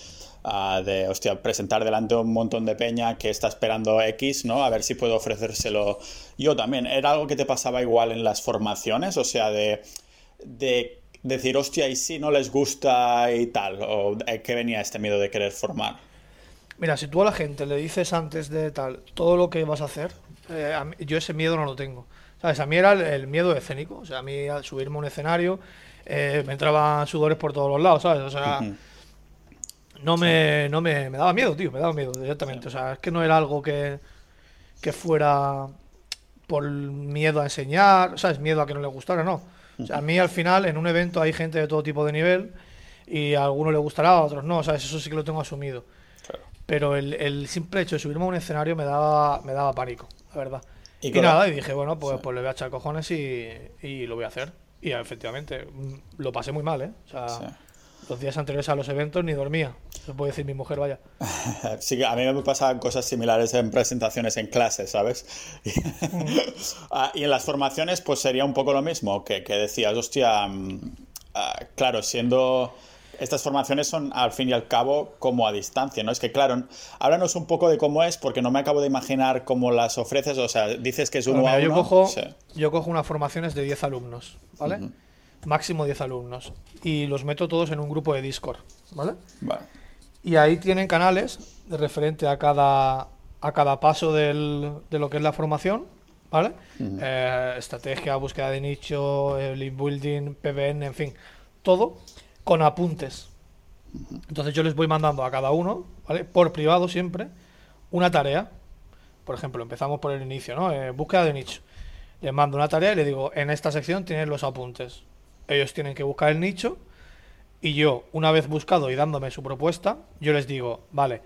uh, de, hostia, presentar delante de un montón de peña que está esperando X, ¿no? A ver si puedo ofrecérselo yo también. ¿Era algo que te pasaba igual en las formaciones? O sea, de, de decir, hostia, y si no les gusta y tal, o eh, ¿qué venía este miedo de querer formar? Mira, si tú a la gente le dices antes de tal todo lo que vas a hacer, eh, a mí, yo ese miedo no lo tengo. ¿Sabes? A mí era el, miedo escénico. O sea, a mí al subirme a un escenario eh, me entraban sudores por todos los lados, ¿sabes? O sea, no, me, no me, me, daba miedo, tío, me daba miedo directamente. O sea, es que no era algo que, que fuera por miedo a enseñar, ¿sabes? Miedo a que no le gustara, no. O sea, a mí al final en un evento hay gente de todo tipo de nivel y a algunos le gustará, a otros no, ¿sabes? Eso sí que lo tengo asumido. Claro. Pero el, el, simple hecho de subirme a un escenario me daba, me daba pánico, la verdad. Y, y nada, y dije, bueno, pues, sí. pues le voy a echar cojones y, y, lo voy a hacer. Y efectivamente, mm, lo pasé muy mal, ¿eh? O sea, sí. los días anteriores a los eventos ni dormía. Se puede decir mi mujer, vaya. sí, a mí me pasaban cosas similares en presentaciones en clase, ¿sabes? Mm. ah, y en las formaciones, pues sería un poco lo mismo, que, que decías, hostia, uh, claro, siendo estas formaciones son al fin y al cabo como a distancia, ¿no? Es que claro, háblanos un poco de cómo es, porque no me acabo de imaginar cómo las ofreces, o sea, dices que es uno bueno, a yo. Cojo, sí. Yo cojo unas formaciones de 10 alumnos, ¿vale? Uh -huh. Máximo 10 alumnos. Y los meto todos en un grupo de Discord, ¿vale? Vale. Y ahí tienen canales de referente a cada, a cada paso del, de lo que es la formación, ¿vale? Uh -huh. eh, estrategia, búsqueda de nicho, link building, PBN, en fin, todo con apuntes. Entonces yo les voy mandando a cada uno, ¿vale? Por privado siempre, una tarea. Por ejemplo, empezamos por el inicio, ¿no? Eh, búsqueda de nicho. Les mando una tarea y les digo, en esta sección tienen los apuntes. Ellos tienen que buscar el nicho y yo, una vez buscado y dándome su propuesta, yo les digo, vale,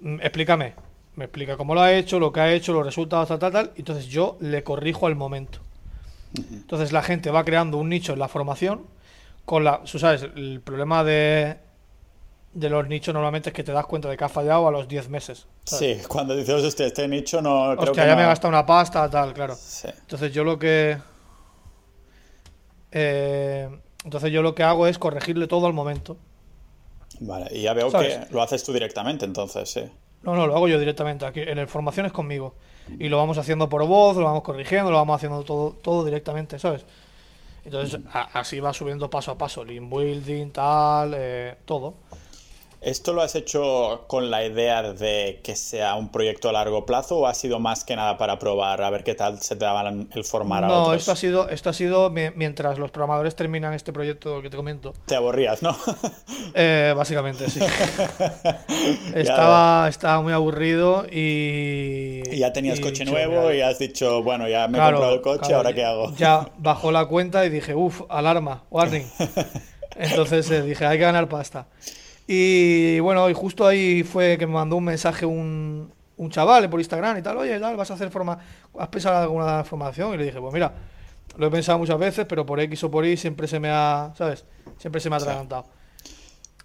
mm, explícame. Me explica cómo lo ha hecho, lo que ha hecho, los resultados, tal, tal, tal. Entonces yo le corrijo al momento. Entonces la gente va creando un nicho en la formación con la, tú sabes, el problema de, de los nichos normalmente es que te das cuenta de que has fallado a los 10 meses. ¿sabes? Sí, cuando dices, este, este nicho no... Hostia, creo que ya no... me he gastado una pasta, tal, claro. Sí. Entonces yo lo que... Eh, entonces yo lo que hago es corregirle todo al momento. Vale, y ya veo ¿sabes? que lo haces tú directamente, entonces, sí. No, no, lo hago yo directamente. Aquí en el formación es conmigo. Y lo vamos haciendo por voz, lo vamos corrigiendo, lo vamos haciendo todo, todo directamente, ¿sabes? Entonces, así va subiendo paso a paso, link building, tal, eh, todo. ¿Esto lo has hecho con la idea de que sea un proyecto a largo plazo o ha sido más que nada para probar a ver qué tal se te daba el formar no, a otros? No, esto ha sido, esto ha sido mientras los programadores terminan este proyecto que te comento. Te aburrías, ¿no? Eh, básicamente, sí. estaba, estaba muy aburrido y... Y ya tenías y coche nuevo y has dicho, bueno, ya me claro, he comprado el coche, claro, ¿ahora qué hago? Ya bajó la cuenta y dije, uff, alarma, warning. Entonces eh, dije, hay que ganar pasta. Y bueno, y justo ahí fue que me mandó un mensaje un, un chaval por Instagram y tal, oye, tal, vas a hacer forma, ¿has pensado en alguna formación? Y le dije, pues mira, lo he pensado muchas veces, pero por X o por Y siempre se me ha, ¿sabes? Siempre se me ha atragantado.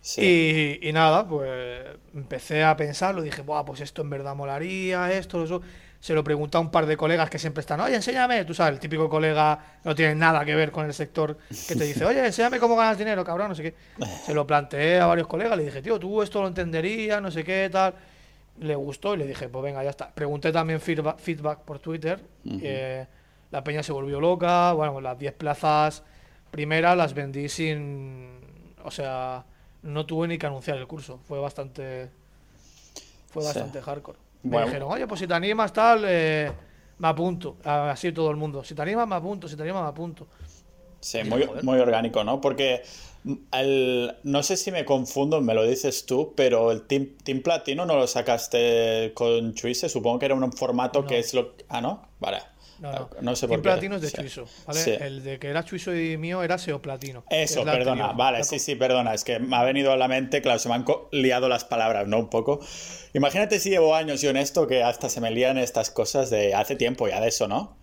Sí. Sí. Y, y, nada, pues empecé a pensarlo, dije, Buah, pues esto en verdad molaría, esto, eso. Se lo pregunta a un par de colegas que siempre están, oye, enséñame, tú sabes, el típico colega que no tiene nada que ver con el sector, que te dice, oye, enséñame cómo ganas dinero, cabrón, no sé qué. Se lo planteé a varios colegas, le dije, tío, tú esto lo entenderías, no sé qué, tal. Le gustó y le dije, pues venga, ya está. Pregunté también feedback, feedback por Twitter, que la peña se volvió loca, bueno, las 10 plazas primeras las vendí sin, o sea, no tuve ni que anunciar el curso, fue bastante, fue bastante hardcore. Me dijeron, oye, pues si te animas, tal, eh, me apunto. Así todo el mundo. Si te animas, me apunto. Si te animas, me apunto. Sí, muy, muy orgánico, ¿no? Porque el, no sé si me confundo, me lo dices tú, pero el Team, team Platino no lo sacaste con Chuise. Supongo que era un formato que es lo. Ah, ¿no? Vale. No, no. no sé por qué. Platino es de Chuiso, ¿vale? El de que era Chuiso y mío era SEO Platino. Eso, perdona. Vale, sí, sí, perdona. Es que me ha venido a la mente, claro, se me han liado las palabras, ¿no? Un poco. Imagínate si llevo años y honesto que hasta se me lían estas cosas de hace tiempo ya de eso, ¿no?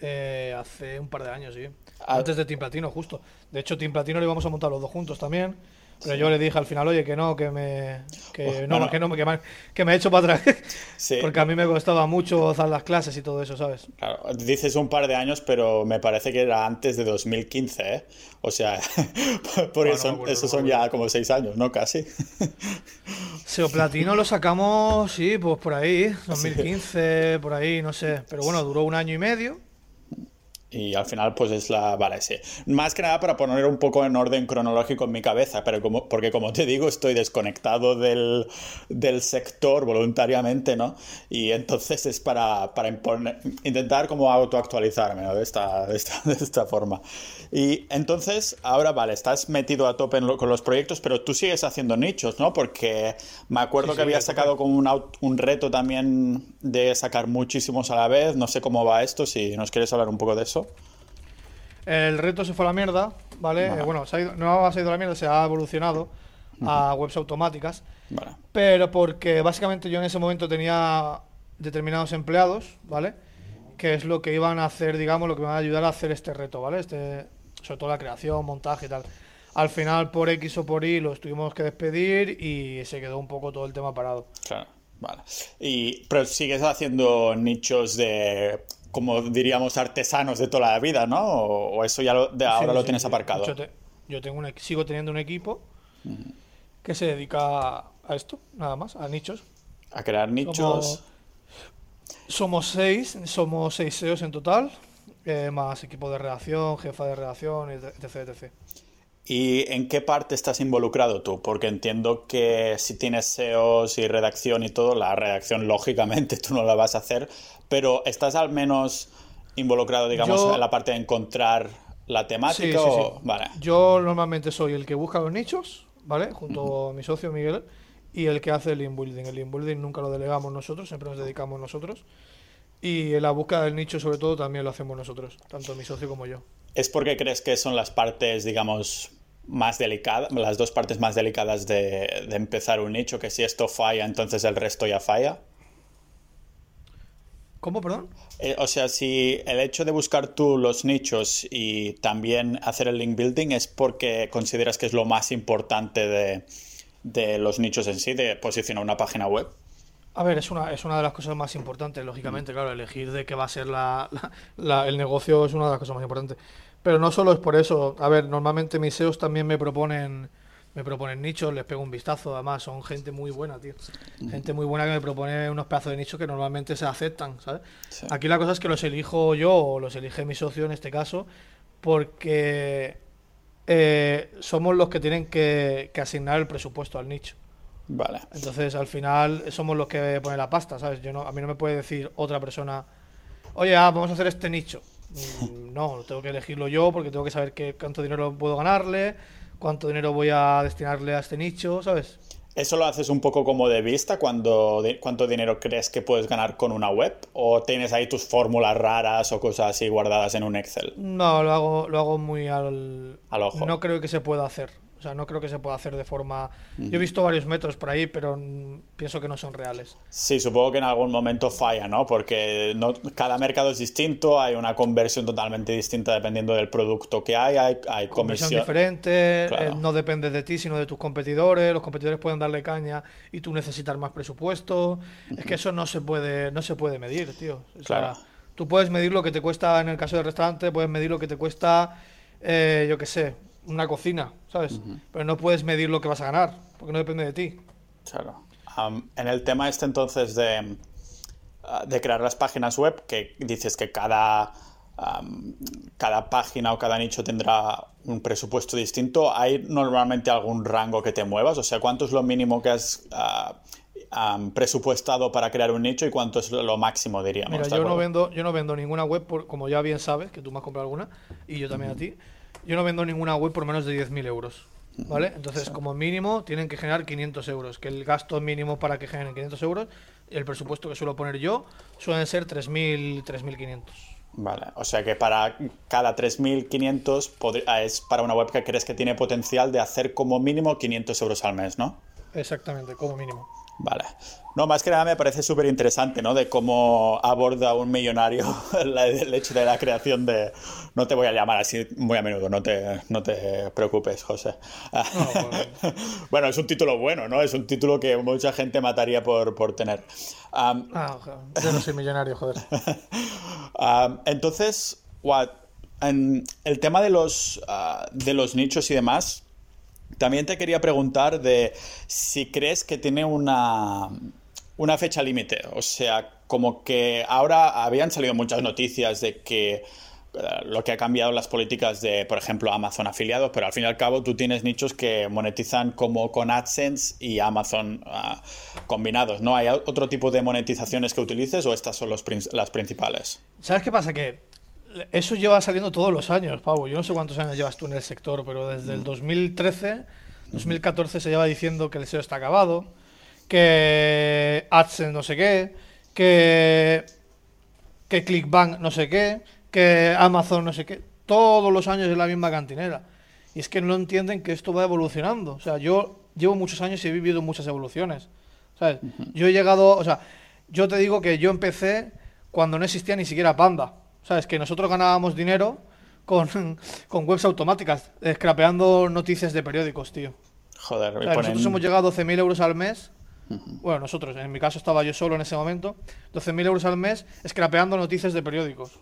Eh, hace un par de años, sí. Ah. Antes de Team Platino, justo. De hecho, Team Platino lo íbamos a montar los dos juntos también. Pero yo le dije al final, oye, que no, que me. Que no, que no, que me, que me he hecho para atrás. Sí. Porque a mí me costaba mucho hacer las clases y todo eso, ¿sabes? Claro, dices un par de años, pero me parece que era antes de 2015, ¿eh? O sea, por eso, esos son ya como seis años, ¿no? Casi. Seo Platino lo sacamos, sí, pues por ahí, 2015, por ahí, no sé. Pero bueno, duró un año y medio. Y al final, pues es la. Vale, sí. Más que nada para poner un poco en orden cronológico en mi cabeza, pero como, porque como te digo, estoy desconectado del, del sector voluntariamente, ¿no? Y entonces es para, para intentar como autoactualizarme, ¿no? De esta, de esta, de esta forma. Y entonces, ahora, vale, estás metido a tope con los proyectos, pero tú sigues haciendo nichos, ¿no? Porque me acuerdo que habías sacado como un, un reto también de sacar muchísimos a la vez. No sé cómo va esto, si nos quieres hablar un poco de eso. El reto se fue a la mierda, ¿vale? Eh, bueno, no ha salido a la mierda, se ha evolucionado a webs automáticas. Pero porque básicamente yo en ese momento tenía determinados empleados, ¿vale? Que es lo que iban a hacer, digamos, lo que me va a ayudar a hacer este reto, ¿vale? Este, sobre todo la creación, montaje y tal. Al final, por X o por Y, los tuvimos que despedir y se quedó un poco todo el tema parado. Claro, vale. Y, pero sigues haciendo nichos de como diríamos, artesanos de toda la vida, ¿no? ¿O, eso ya de ahora lo tienes aparcado? Yo, tengo un, sigo teniendo un equipo que se dedica a esto, nada más, a nichos. A crear nichos. Somos, seis, somos seis SEOs en total, eh, más equipo de redacción, jefa de redacción, etc, etc. ¿Y en qué parte estás involucrado tú? Porque entiendo que si tienes SEOs y redacción y todo, la redacción lógicamente tú no la vas a hacer, pero ¿estás al menos involucrado, digamos, en la parte de encontrar la temática? Vale. Yo normalmente soy el que busca los nichos, ¿vale? Junto a mi socio Miguel, y el que hace el inbuilding. El inbuilding nunca lo delegamos nosotros, siempre nos dedicamos nosotros. Y en la búsqueda del nicho, sobre todo, también lo hacemos nosotros, tanto mi socio como yo. ¿Es porque crees que son las partes, digamos, más delicadas, las dos partes más delicadas de, empezar un nicho, que si esto falla, entonces el resto ya falla? ¿Cómo, perdón? Eh, o sea, si el hecho de buscar tú los nichos y también hacer el link building es porque consideras que es lo más importante de, de los nichos en sí, de posicionar una página web. A ver, es una, es una de las cosas más importantes, lógicamente, claro, elegir de qué va a ser la, el negocio es una de las cosas más importantes. Pero no solo es por eso, a ver, normalmente mis SEOs también me proponen me proponen nichos, les pego un vistazo, además son gente muy buena, tío. Gente muy buena que me propone unos pedazos de nichos que normalmente se aceptan, ¿sabes? Aquí la cosa es que los elijo yo o los elige mi socio en este caso, porque eh, somos los que tienen que, que asignar el presupuesto al nicho. Vale. Entonces, al final, somos los que ponen la pasta, ¿sabes? Yo no, a mí no me puede decir otra persona, oye, ah, vamos a hacer este nicho. Mm, no, tengo que elegirlo yo porque tengo que saber qué, cuánto dinero puedo ganarle, cuánto dinero voy a destinarle a este nicho, ¿sabes? ¿Eso lo haces un poco como de vista cuando cuánto dinero crees que puedes ganar con una web? ¿O tienes ahí tus fórmulas raras o cosas así guardadas en un Excel? No, lo hago, lo hago muy al, al ojo. No creo que se pueda hacer. O sea, no creo que se pueda hacer de forma... Yo he visto varios métodos por ahí, pero mm, pienso que no son reales. Sí, supongo que en algún momento falla, ¿no? Porque no, cada mercado es distinto, hay una conversión totalmente distinta dependiendo del producto que hay, hay, hay Conversión comisión... diferente, Claro. eh, no depende de ti, sino de tus competidores. Los competidores pueden darle caña y tú necesitas más presupuesto. Es que eso no se puede, no se puede medir, tío. O sea, Claro. tú puedes medir lo que te cuesta en el caso del restaurante, puedes medir lo que te cuesta, eh, yo qué sé, una cocina, ¿sabes? Pero no puedes medir lo que vas a ganar, porque no depende de ti. Claro. En el tema este entonces de, ah, de crear las páginas web, que dices que cada, am, cada página o cada nicho tendrá un presupuesto distinto, ¿hay normalmente algún rango que te muevas? O sea, ¿cuánto es lo mínimo que has am, presupuestado para crear un nicho y cuánto es lo máximo, diríamos? Mira, ¿de yo no vendo, yo no vendo ninguna web, por, como ya bien sabes, que tú me has comprado alguna, y yo también a ti, yo no vendo ninguna web por menos de 10.000 euros. ¿Vale? Entonces, como mínimo, tienen que generar 500 euros, que el gasto mínimo para que generen 500 euros, el presupuesto que suelo poner yo, suelen ser 3.000, 3.500. Vale, o sea que para cada 3.500 podri- ah, es para una web que crees que tiene potencial de hacer como mínimo 500 euros al mes, ¿no? Exactamente, como mínimo. Vale. No, más que nada me parece súper interesante, ¿no? De cómo aborda un millonario el hecho de la creación de... No te voy a llamar así muy a menudo, no te, no te preocupes, José. bueno. bueno, es un título bueno, ¿no? Es un título que mucha gente mataría por, por tener. Ah, ojalá. yo no soy millonario, joder. Ah, entonces, what, en el tema de los, ah, de los nichos y demás, también te quería preguntar de si crees que tiene una, una fecha límite. O sea, como que ahora habían salido muchas noticias de que eh, lo que ha cambiado las políticas de, por ejemplo, Amazon afiliados, pero al fin y al cabo tú tienes nichos que monetizan como con AdSense y Amazon ah, combinados, ¿no? ¿Hay otro tipo de monetizaciones que utilices o estas son las principales? ¿Sabes qué pasa? Que eso lleva saliendo todos los años, Pau. Yo no sé cuántos años llevas tú en el sector, pero desde el 2013, 2014 se lleva diciendo que el SEO está acabado, que AdSense no sé qué, que, que ClickBank no sé qué, que Amazon no sé qué. Todos los años es la misma cantinera. Y es que no entienden que esto va evolucionando. O sea, yo llevo muchos años y he vivido muchas evoluciones. ¿Sabes? Yo he llegado, o sea, yo te digo que yo empecé cuando no existía ni siquiera Panda. ¿Sabes? Que nosotros ganábamos dinero con, con webs automáticas, scrapeando noticias de periódicos, tío. Joder, O me sea, ponen- Nosotros hemos llegado a 12.000 euros al mes. Bueno, nosotros, en mi caso estaba yo solo en ese momento. 12.000 euros al mes scrapeando noticias de periódicos.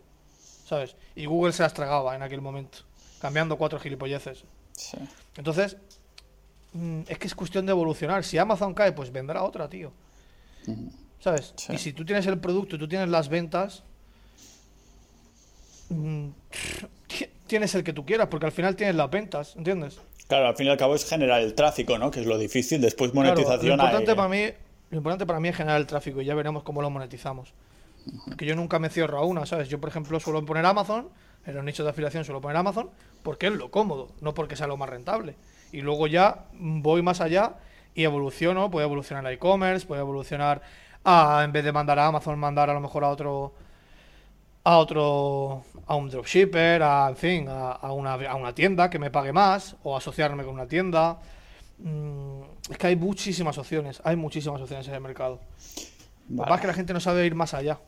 ¿Sabes? Y Google se las tragaba en aquel momento. Cambiando cuatro gilipolleces. Sí. Entonces, mm, es que es cuestión de evolucionar. Si Amazon cae, pues vendrá otra, tío. ¿Sabes? Sí. Y si tú tienes el producto y tú tienes las ventas, tienes el que tú quieras, porque al final tienes las ventas, ¿entiendes? Claro, al fin y al cabo es generar el tráfico, ¿no? Que es lo difícil. Después Claro, monetización lo importante hay- para mí, lo importante para mí es generar el tráfico y ya veremos cómo lo monetizamos. Porque yo nunca me cierro a una, ¿sabes? Yo, por ejemplo, suelo poner Amazon, en los nichos de afiliación suelo poner Amazon, porque es lo cómodo, no porque sea lo más rentable. Y luego ya mm, voy más allá y evoluciono, puedo evolucionar a e-commerce, puedo evolucionar a, en vez de mandar a Amazon, mandar a lo mejor a otro a otro a un dropshipper, a, en fin, a, a una, a una tienda que me pague más o asociarme con una tienda. Mm, es que hay muchísimas opciones, hay muchísimas opciones en el mercado. Lo que Vale. pasa es que la gente no sabe ir más allá.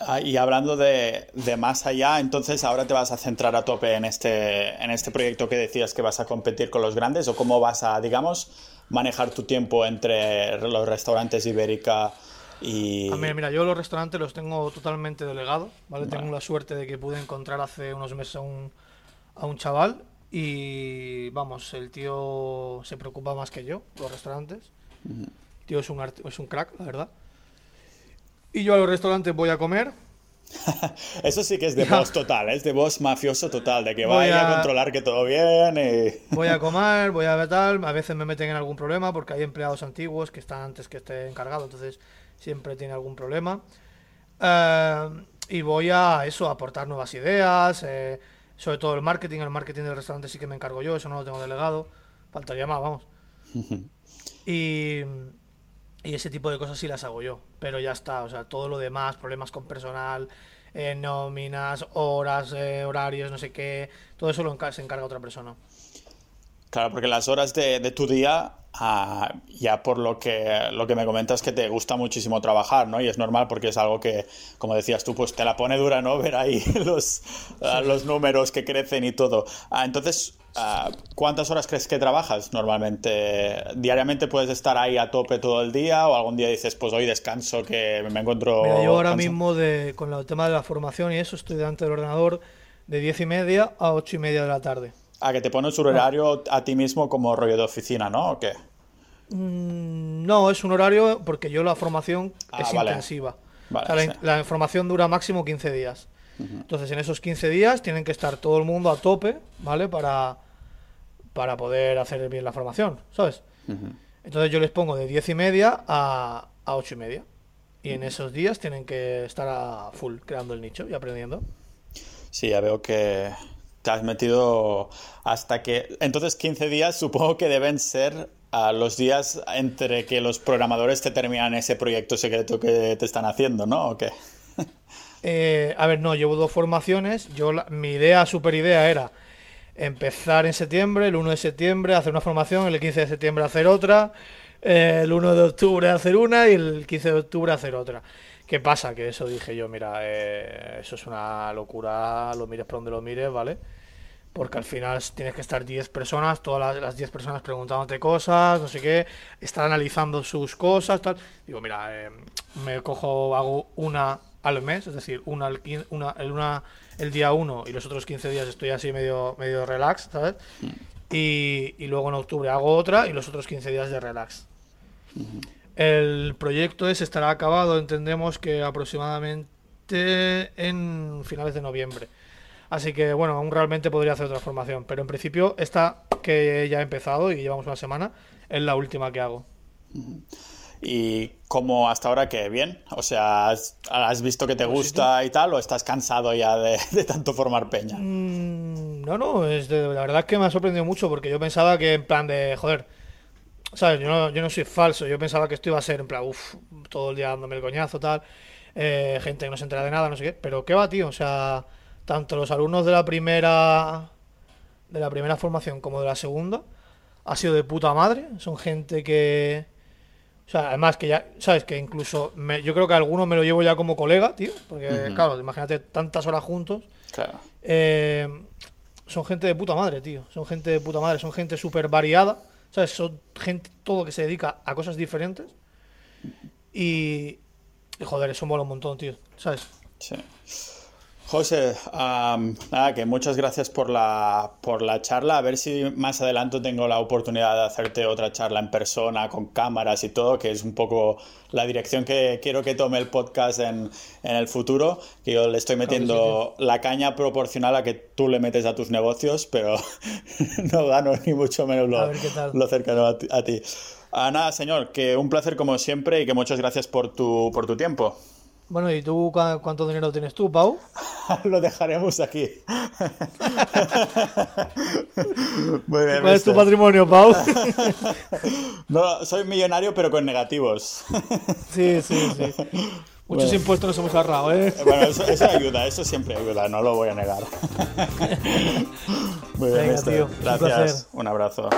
Ah, Y hablando de, de más allá, entonces ahora te vas a centrar a tope en este, en este proyecto que decías que vas a competir con los grandes o cómo vas a, digamos, manejar tu tiempo entre los restaurantes Ibérica y... A mí, mira, yo los restaurantes los tengo totalmente delegados, ¿vale? Vale. Tengo la suerte de que pude encontrar hace unos meses a un, a un chaval y, vamos, el tío se preocupa más que yo, los restaurantes. El tío es un, es un crack, la verdad. Y yo a los restaurantes voy a comer, Eso sí que es de boss total, ¿eh? es de boss mafioso total, de que vaya a a- controlar que todo bien y... Voy a comer, voy a ver tal, a veces me meten en algún problema porque hay empleados antiguos que están antes que esté encargado, entonces siempre tiene algún problema. Eh, y voy a eso, a aportar nuevas ideas, eh, sobre todo el marketing, el marketing del restaurante sí que me encargo yo, eso no lo tengo delegado, faltaría más, vamos. Y, y ese tipo de cosas sí las hago yo, pero ya está, o sea, todo lo demás, problemas con personal, eh, nóminas, horas, eh, horarios, no sé qué, todo eso lo se encarga otra persona. Claro, porque las horas de, de tu día, ah, ya por lo que, lo que me comentas, que te gusta muchísimo trabajar, ¿no? Y es normal porque es algo que, como decías tú, pues te la pone dura, ¿no? Ver ahí los, ah, los números que crecen y todo. Ah, entonces, ah, ¿cuántas horas crees que trabajas normalmente? ¿Diariamente puedes estar ahí a tope todo el día o algún día dices, pues hoy descanso que me encuentro... Mira, yo ahora cansado"? mismo de, con el tema de la formación y eso estoy delante del ordenador de 10 y media a 8 y media de la tarde. Ah, que te pones un horario a ti mismo como rollo de oficina, ¿no? ¿O qué? Mm, No, es un horario porque yo la formación Ah, es vale. intensiva. Vale, O sea, la, sí. la formación dura máximo 15 días. Entonces, en esos 15 días tienen que estar todo el mundo a tope, ¿vale? Para, para poder hacer bien la formación, ¿sabes? Entonces yo les pongo de 10 y media a, a 8 y media. Y en esos días tienen que estar a full creando el nicho y aprendiendo. Sí, ya veo que te has metido hasta que... Entonces 15 días supongo que deben ser ah, los días entre que los programadores te terminan ese proyecto secreto que te están haciendo, ¿no? ¿O qué? Eh, a ver, no, llevo dos formaciones. Yo la- mi idea, super idea era empezar en septiembre, el 1 de septiembre hacer una formación, el 15 de septiembre hacer otra, eh, el 1 de octubre hacer una y el 15 de octubre hacer otra. ¿Qué pasa? Que eso dije yo, mira, eh, eso es una locura, lo mires por donde lo mires, ¿vale? Porque al final tienes que estar 10 personas, todas las, las 10 personas preguntándote cosas, no sé qué, estar analizando sus cosas, tal. Digo, mira, eh, me cojo, hago una al mes, es decir, una, al una, el, una el día 1 y los otros 15 días estoy así medio, medio relax, ¿sabes? Y, y luego en octubre hago otra y los otros 15 días de relax. El proyecto ese estará acabado, entendemos que aproximadamente en finales de noviembre. Así que bueno, aún realmente podría hacer otra formación, pero en principio esta que ya he empezado y llevamos una semana es la última que hago. Y como hasta ahora que bien, o sea, ¿has, visto que te gusta y tal o estás cansado ya de, de tanto formar peña? Mm, no, no, es de- la verdad es que me ha sorprendido mucho porque yo pensaba que en plan de, joder, ¿sabes? Yo no, yo no soy falso, yo pensaba que esto iba a ser en plan, uff, todo el día dándome el coñazo, tal, eh, gente que no se entera de nada, no sé qué, pero qué va, tío, o sea, tanto los alumnos de la primera, de la primera formación como de la segunda, ha sido de puta madre, son gente que... O sea, además que ya, ¿sabes? Que incluso me- yo creo que algunos me lo llevo ya como colega, tío. Porque, claro, imagínate tantas horas juntos. Claro. Eh, son gente de puta madre, tío. Son gente de puta madre. Son gente súper variada. ¿Sabes? Son gente todo que se dedica a cosas diferentes. Y, y joder, eso mola un montón, tío. ¿Sabes? Sí. José, am, nada, que muchas gracias por la, por la charla. A ver si más adelante tengo la oportunidad de hacerte otra charla en persona, con cámaras y todo, que es un poco la dirección que quiero que tome el podcast en, en el futuro. Que yo le estoy metiendo la caña proporcional a que tú le metes a tus negocios, pero no gano ni mucho menos lo, lo cercano a ti. a ti. Ah, nada, señor, que un placer como siempre y que muchas gracias por tu, por tu tiempo. Bueno, ¿y tú cuánto dinero tienes tú, Pau? Lo dejaremos aquí. Muy bien, ¿Cuál es tu patrimonio, Pau? No, soy millonario, pero con negativos. sí, sí, sí. Muchos Bueno. impuestos nos hemos ahorrado, ¿eh? Bueno, eso, eso ayuda, eso siempre ayuda, no lo voy a negar. Muy bien, Venga, tío, Gracias. Un abrazo.